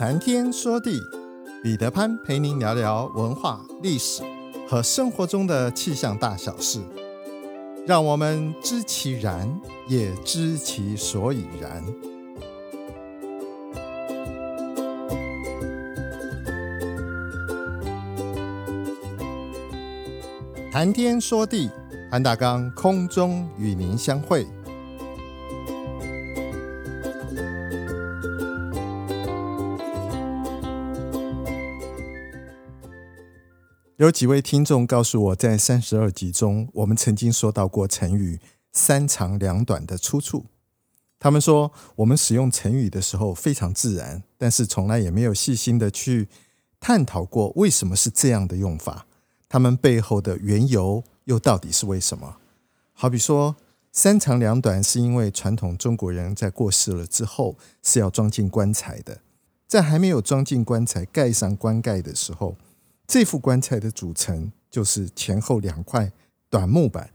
谈天说地，彼得潘陪您聊聊文化、历史和生活中的气象大小事，让我们知其然，也知其所以然。谈天说地，潘大刚空中与您相会。有几位听众告诉我，在三十二集中，我们曾经说到过成语“三长两短”的出处。他们说，我们使用成语的时候非常自然，但是从来也没有细心的去探讨过为什么是这样的用法，他们背后的缘由又到底是为什么？好比说“三长两短”，是因为传统中国人在过世了之后是要装进棺材的，在还没有装进棺材、盖上棺盖的时候。这副棺材的组成就是前后两块短木板，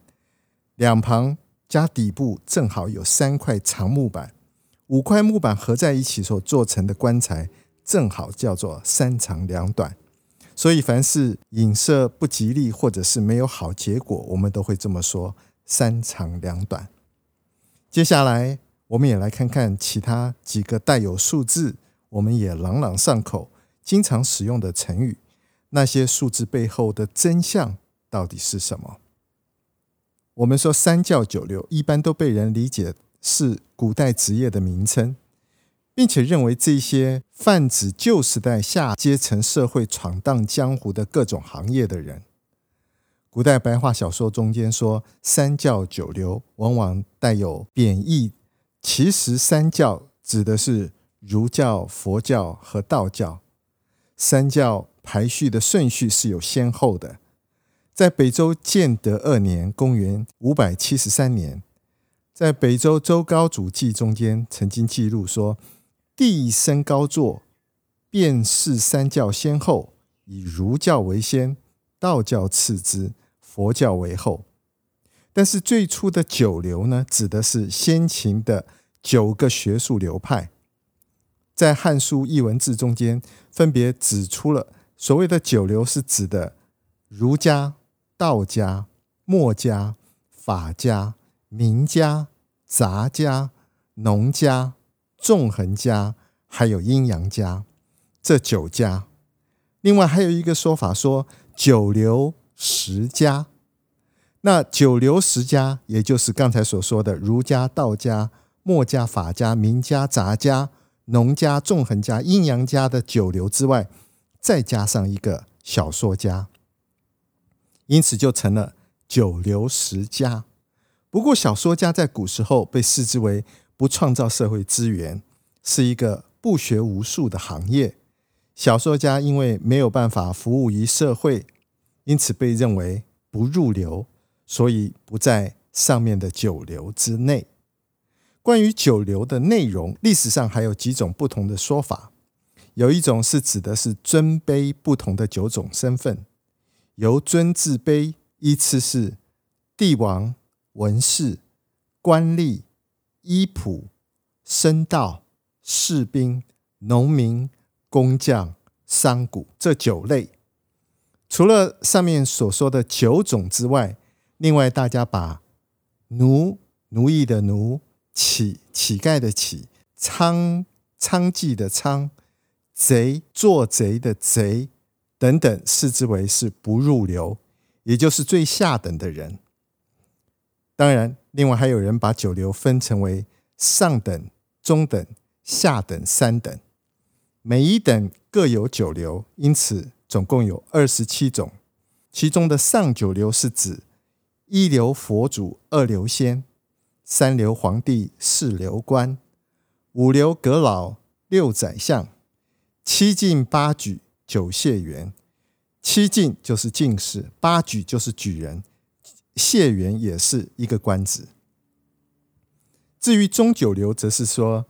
两旁加底部正好有三块长木板，五块木板合在一起所做成的棺材，正好叫做三长两短。所以，凡是影射不吉利或者是没有好结果，我们都会这么说：三长两短。接下来，我们也来看看其他几个带有数字，我们也朗朗上口、经常使用的成语。那些数字背后的真相到底是什么？我们说三教九流，一般都被人理解是古代职业的名称，并且认为这些泛指旧时代下阶层社会闯荡江湖的各种行业的人。古代白话小说中间说三教九流，往往带有贬义。其实三教指的是儒教、佛教和道教，三教。排序的顺序是有先后的。在北周建德二年（公元五百七十三年），在北周周高祖记中间曾经记录说：“帝升高座，便视三教先后，以儒教为先，道教次之，佛教为后。”但是最初的九流呢，指的是先秦的九个学术流派。在《汉书艺文志》中间，分别指出了。所谓的九流是指的儒家、道家、墨家、法家、名家、杂家、农家、纵横家，还有阴阳家这九家。另外还有一个说法说九流十家。那九流十家，也就是刚才所说的儒家、道家、墨家、法家、名家、杂家、农家、纵横家、阴阳家的九流之外。再加上一个小说家，因此就成了九流十家。不过，小说家在古时候被视之为不创造社会资源，是一个不学无术的行业。小说家因为没有办法服务于社会，因此被认为不入流，所以不在上面的九流之内。关于九流的内容，历史上还有几种不同的说法。有一种是指的是尊卑不同的九种身份，由尊至卑依次是帝王、文士、官吏、医仆、僧道、士兵、农民、工匠、商贾这九类。除了上面所说的九种之外，另外大家把奴、奴役的奴、乞、乞丐的乞、娼、娼妓的娼。贼、做贼的贼等等，视之为是不入流，也就是最下等的人。当然，另外还有人把九流分成为上等、中等、下等三等，每一等各有九流，因此总共有二十七种。其中的上九流是指一流佛祖、二流仙、三流皇帝、四流官、五流阁老、六宰相。七进八举九解元，七进就是进士，八举就是举人，解元也是一个官职。至于中九流，则是说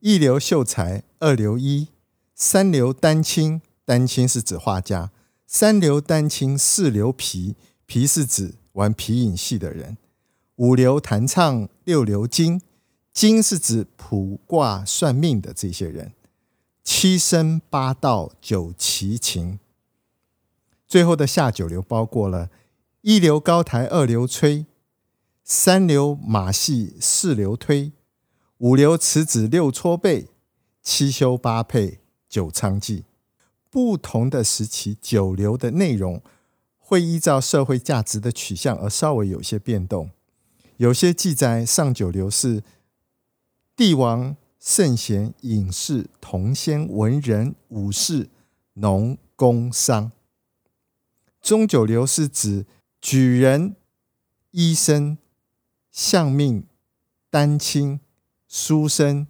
一流秀才，二流医，三流丹青，丹青是指画家，三流丹青，四流皮，皮是指玩皮影戏的人，五流弹唱，六流金，金是指卜卦算命的这些人。七声八道九齐秦。最后的下九流包括了一流高台二流吹，三流马戏四流推，五流词子六搓背，七修八配九娼妓。不同的时期，九流的内容会依照社会价值的取向而稍微有些变动。有些记载上九流是帝王、圣贤、隐士、童仙、文人、武士、农、工、商。中九流是指举人、医生、相命、丹青、书生、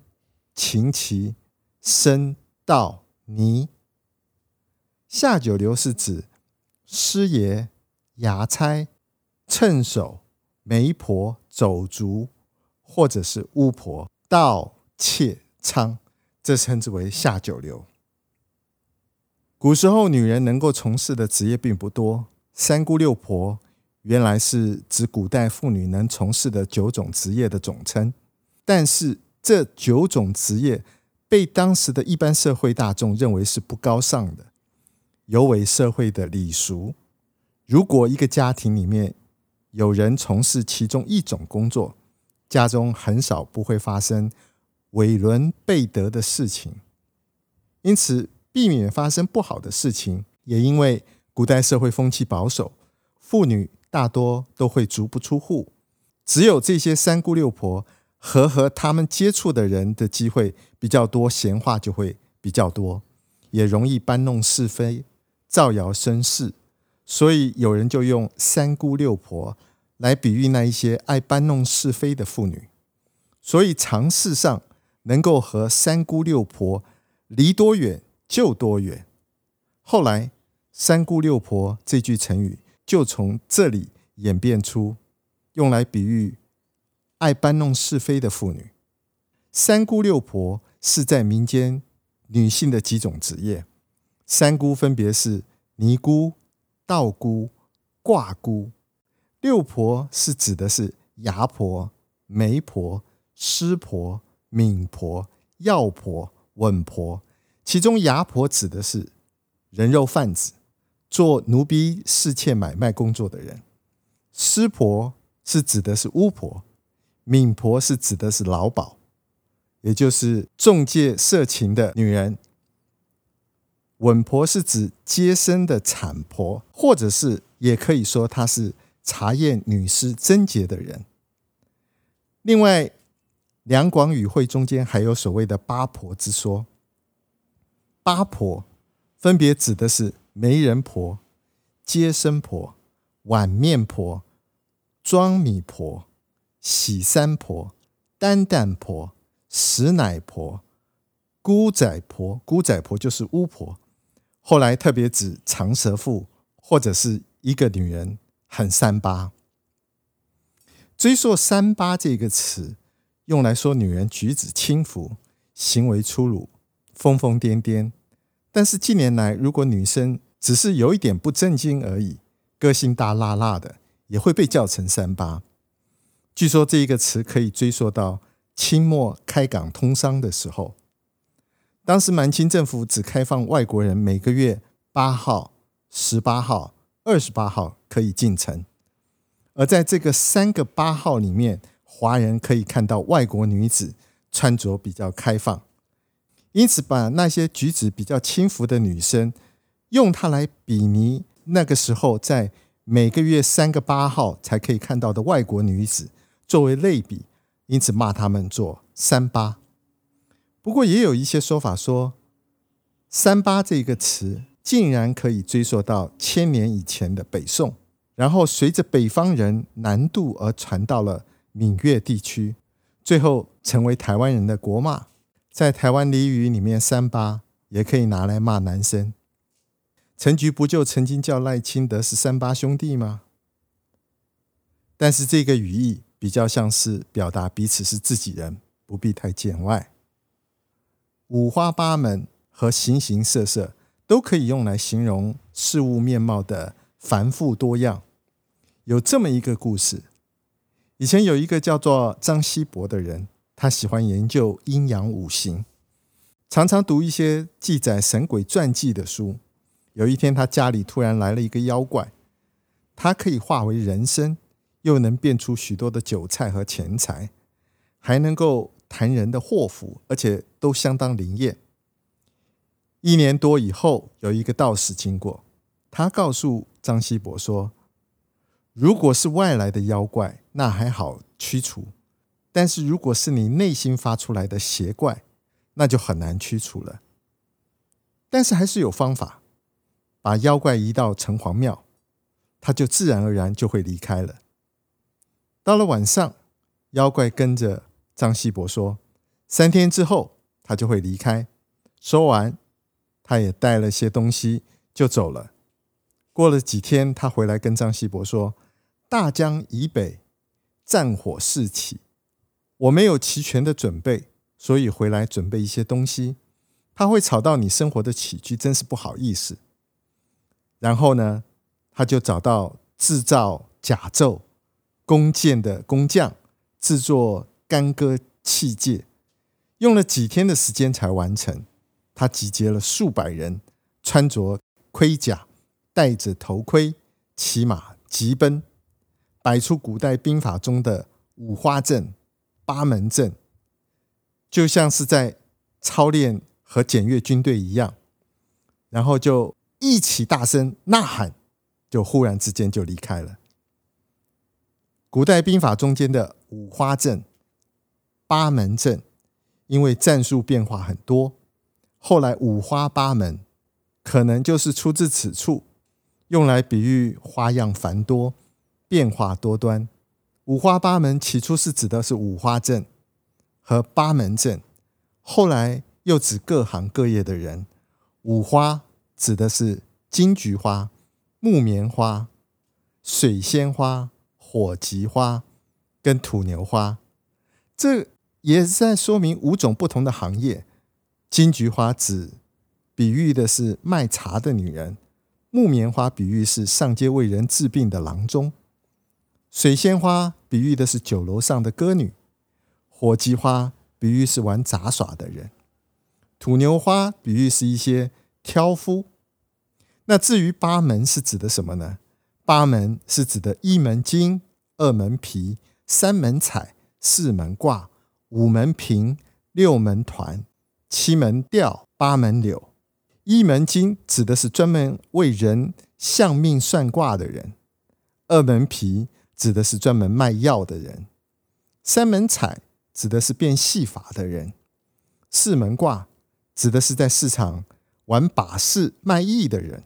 琴棋、僧、道、尼。下九流是指师爷、衙差、称手、媒婆、走卒，或者是巫婆、道窃娼，这称之为下九流。古时候，女人能够从事的职业并不多。三姑六婆原来是指古代妇女能从事的九种职业的总称，但是这九种职业被当时的一般社会大众认为是不高尚的，有违社会的礼俗。如果一个家庭里面有人从事其中一种工作，家中很少不会发生韦伦贝德的事情，因此。避免发生不好的事情，也因为古代社会风气保守，妇女大多都会足不出户，只有这些三姑六婆和和他们接触的人的机会比较多，闲话就会比较多，也容易搬弄是非、造谣生事，所以有人就用三姑六婆来比喻那一些爱搬弄是非的妇女。所以常事上能够和三姑六婆离多远，就多远。后来“三姑六婆”这句成语就从这里演变出，用来比喻爱搬弄是非的妇女。三姑六婆是在民间女性的几种职业。三姑分别是尼姑、道姑、卦姑；六婆是指的是牙婆、媒婆、师婆、敏婆、药婆、稳婆。其中，牙婆指的是人肉贩子，做奴婢、侍妾买卖工作的人；师婆是指的是巫婆；敏婆是指的是老鸨，也就是中介色情的女人；稳婆是指接生的产婆，或者是也可以说她是查验女尸贞洁的人。另外，两广语汇中间还有所谓的八婆之说。八婆分别指的是媒人婆、接生婆、碗面婆、装米婆、洗衫婆、担担婆、食奶婆、姑仔婆。姑仔婆就是巫婆。后来特别指长舌妇或者是一个女人很三八。追溯“三八”这个词，用来说女人举止轻浮、行为粗鲁。疯疯癫癫，但是近年来，如果女生只是有一点不正经而已，个性大辣辣的，也会被叫成三八。据说这一个词可以追溯到清末开港通商的时候，当时满清政府只开放外国人每个月八号、十八号、二十八号可以进城，而在这个三个八号里面，华人可以看到外国女子穿着比较开放。因此，把那些举止比较轻浮的女生，用它来比拟那个时候在每个月三个八号才可以看到的外国女子，作为类比，因此骂他们做“三八”。不过，也有一些说法说，“三八”这个词竟然可以追溯到千年以前的北宋，然后随着北方人南渡而传到了闽粤地区，最后成为台湾人的国骂。在台湾俚语里面，“三八”也可以拿来骂男生。陈菊不就曾经叫赖清德是“三八兄弟”吗？但是这个语义比较像是表达彼此是自己人，不必太见外。五花八门和形形色色都可以用来形容事物面貌的繁复多样。有这么一个故事：以前有一个叫做张希伯的人。他喜欢研究阴阳五行，常常读一些记载神鬼传记的书。有一天，他家里突然来了一个妖怪，他可以化为人身，又能变出许多的韭菜和钱财，还能够谈人的祸福，而且都相当灵验。一年多以后，有一个道士经过，他告诉张希伯说：“如果是外来的妖怪，那还好驱除；但是如果是你内心发出来的邪怪，那就很难驱除了。但是还是有方法，把妖怪移到城隍庙，他就自然而然就会离开了。到了晚上，妖怪跟着张希伯说：三天之后，他就会离开。说完。”他也带了些东西就走了。过了几天，他回来跟张希伯说：“大江以北战火四起，我没有齐全的准备，所以回来准备一些东西，他会吵到你生活的起居，真是不好意思。”然后呢，他就找到制造甲胄、弓箭的工匠，制作干戈器械，用了几天的时间才完成。他集结了数百人，穿着盔甲，戴着头盔，骑马疾奔，摆出古代兵法中的五花阵、八门阵，就像是在操练和检阅军队一样。然后就一起大声呐喊，就忽然之间就离开了。古代兵法中间的五花阵、八门阵，因为战术变化很多。后来五花八门，可能就是出自此处，用来比喻花样繁多、变化多端。五花八门起初是指的是五花阵和八门阵，后来又指各行各业的人。五花指的是金菊花、木棉花、水仙花、火棘花跟土牛花，这也是在说明五种不同的行业。金菊花指比喻的是卖茶的女人，木棉花比喻是上街为人治病的郎中，水仙花比喻的是酒楼上的歌女，火棘花比喻是玩杂耍的人，土牛花比喻是一些挑夫。那至于八门是指的什么呢？八门是指的一门金、二门皮、三门彩、四门卦、五门平、六门团。七门吊，八门柳，一门金指的是专门为人相命算卦的人；二门皮指的是专门卖药的人；三门彩指的是变戏法的人；四门卦指的是在市场玩把式卖艺的人；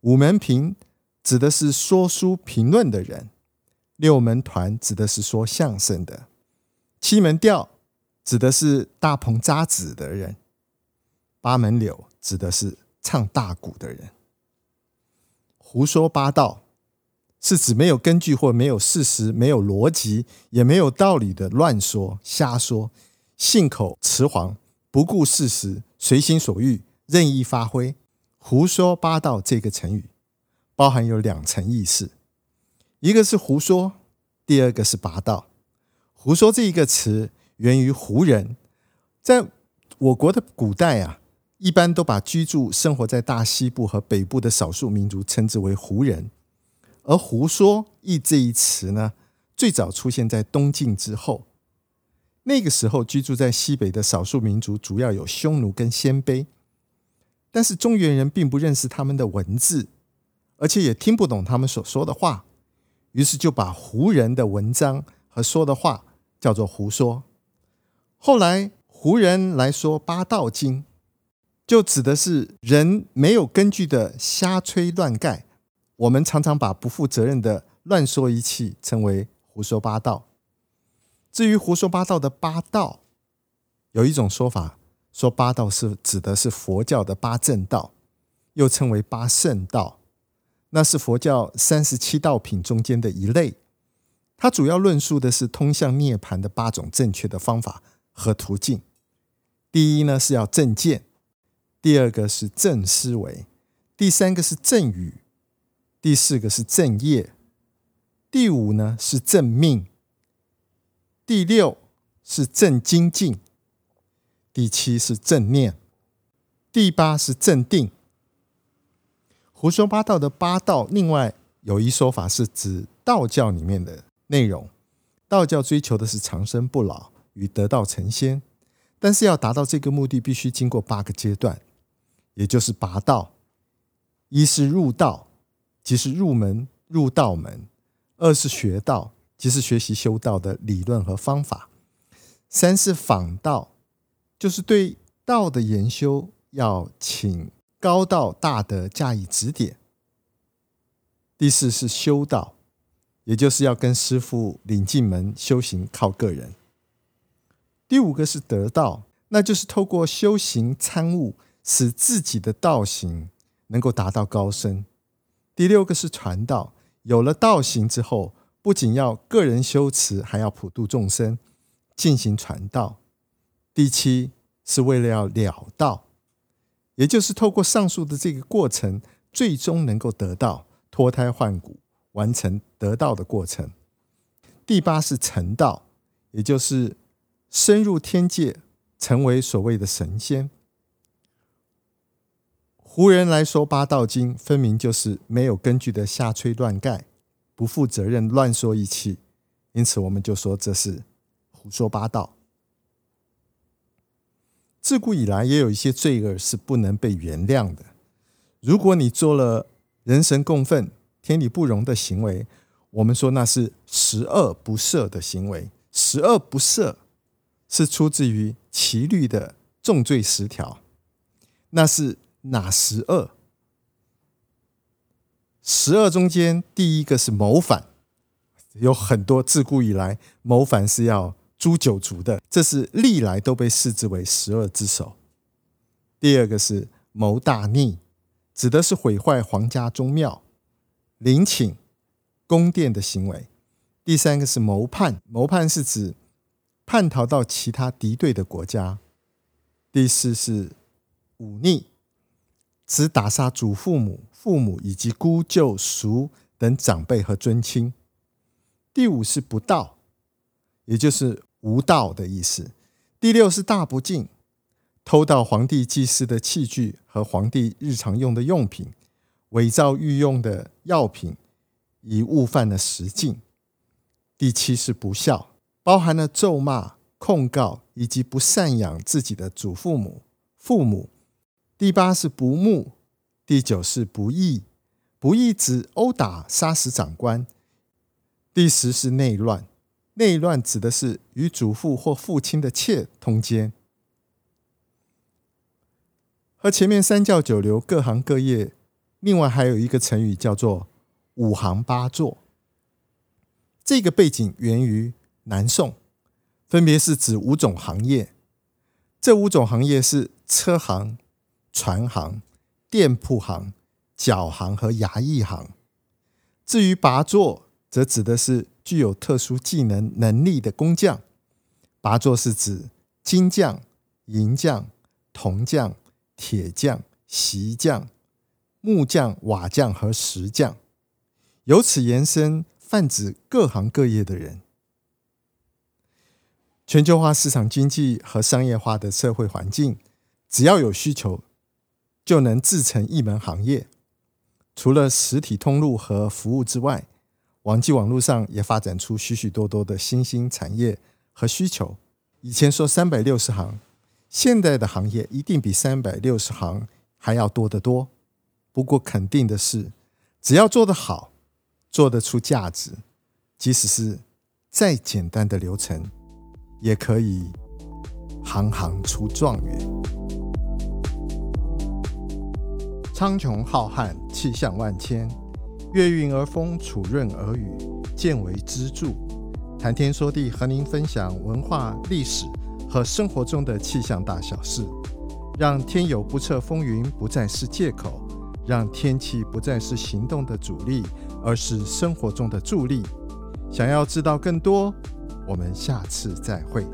五门评指的是说书评论的人；六门团指的是说相声的；七门调。指的是大棚扎纸的人，八门柳指的是唱大鼓的人。胡说八道是指没有根据或没有事实、没有逻辑也没有道理的乱说、瞎说、信口雌黄、不顾事实、随心所欲、任意发挥。胡说八道这个成语包含有两层意思，一个是胡说，第二个是八道。胡说这一个词。源于胡人，在我国的古代啊，一般都把居住生活在大西部和北部的少数民族称之为胡人。而“胡说”一这一词呢，最早出现在东晋之后。那个时候居住在西北的少数民族主要有匈奴跟鲜卑，但是中原人并不认识他们的文字，而且也听不懂他们所说的话，于是就把胡人的文章和说的话叫做胡说。后来胡人来说八道经，就指的是人没有根据的瞎吹乱盖。我们常常把不负责任的乱说一气称为胡说八道。至于胡说八道的八道，有一种说法说八道是指的是佛教的八正道，又称为八圣道，那是佛教三十七道品中间的一类。它主要论述的是通向涅槃的八种正确的方法。和途径，第一呢是要正见，第二个是正思维，第三个是正语，第四个是正业，第五呢是正命，第六是正精进，第七是正念，第八是正定。胡说八道的八道，另外有一说法是指道教里面的内容。道教追求的是长生不老与得道成仙，但是要达到这个目的，必须经过八个阶段，也就是八道。一是入道，即是入门入道门；二是学道，即是学习修道的理论和方法；三是访道，就是对道的研修要请。高道大德加以指点。第四是修道，也就是要跟师傅领进门修行，靠个人。第五个是得道，那就是透过修行参悟，使自己的道行能够达到高深。第六个是传道，有了道行之后，不仅要个人修持，还要普度众生，进行传道。第七是为了要了道。也就是透过上述的这个过程，最终能够得到脱胎换骨，完成得道的过程。第八是成道，也就是深入天界，成为所谓的神仙。胡人来说八道经，分明就是没有根据的瞎吹乱盖，不负责任乱说一气，因此我们就说这是胡说八道。自古以来，也有一些罪恶是不能被原谅的。如果你做了人神共愤、天理不容的行为，我们说那是十恶不赦的行为。十恶不赦是出自于齐律的重罪十条。那是哪十恶？十恶中间第一个是谋反，有很多自古以来谋反是要。诛九族的，这是历来都被视之为十恶之首。第二个是谋大逆，指的是毁坏皇家宗庙、陵寝、宫殿的行为。第三个是谋叛，谋叛是指叛逃到其他敌对的国家。第四是忤逆，只打杀祖父母、父母以及姑舅叔等长辈和尊亲。第五是不道，也就是。无道的意思。第六是大不敬，偷盗皇帝祭祀的器具和皇帝日常用的用品，伪造御用的药品，以误犯了十禁。第七是不孝，包含了咒骂、控告以及不赡养自己的祖父母、父母。第八是不睦，第九是不义，不义指殴打、杀死长官。第十是内乱。内乱指的是与祖父或父亲的妾通奸，和前面三教九流各行各业，另外还有一个成语叫做“五行八作”。这个背景源于南宋，分别是指五种行业。这五种行业是车行、船行、店铺行、脚行和衙役行。至于拔作，则指的是。具有特殊技能能力的工匠，拔作是指金匠、银匠、铜匠、铁匠、锡匠、木匠、瓦匠和石匠，由此延伸泛指各行各业的人。全球化市场经济和商业化的社会环境，只要有需求，就能自成一门行业。除了实体通路和服务之外，网际网络上也发展出许许多多的新兴产业和需求。以前说三百六十行，现在的行业一定比三百六十行还要多得多。不过肯定的是，只要做得好，做得出价值，即使是再简单的流程，也可以行行出状元。苍穹浩瀚，气象万千。月晕而风，础润而雨，见为支柱。谈天说地，和您分享文化、历史和生活中的气象大小事，让天有不测风云不再是借口，让天气不再是行动的阻力，而是生活中的助力。想要知道更多，我们下次再会。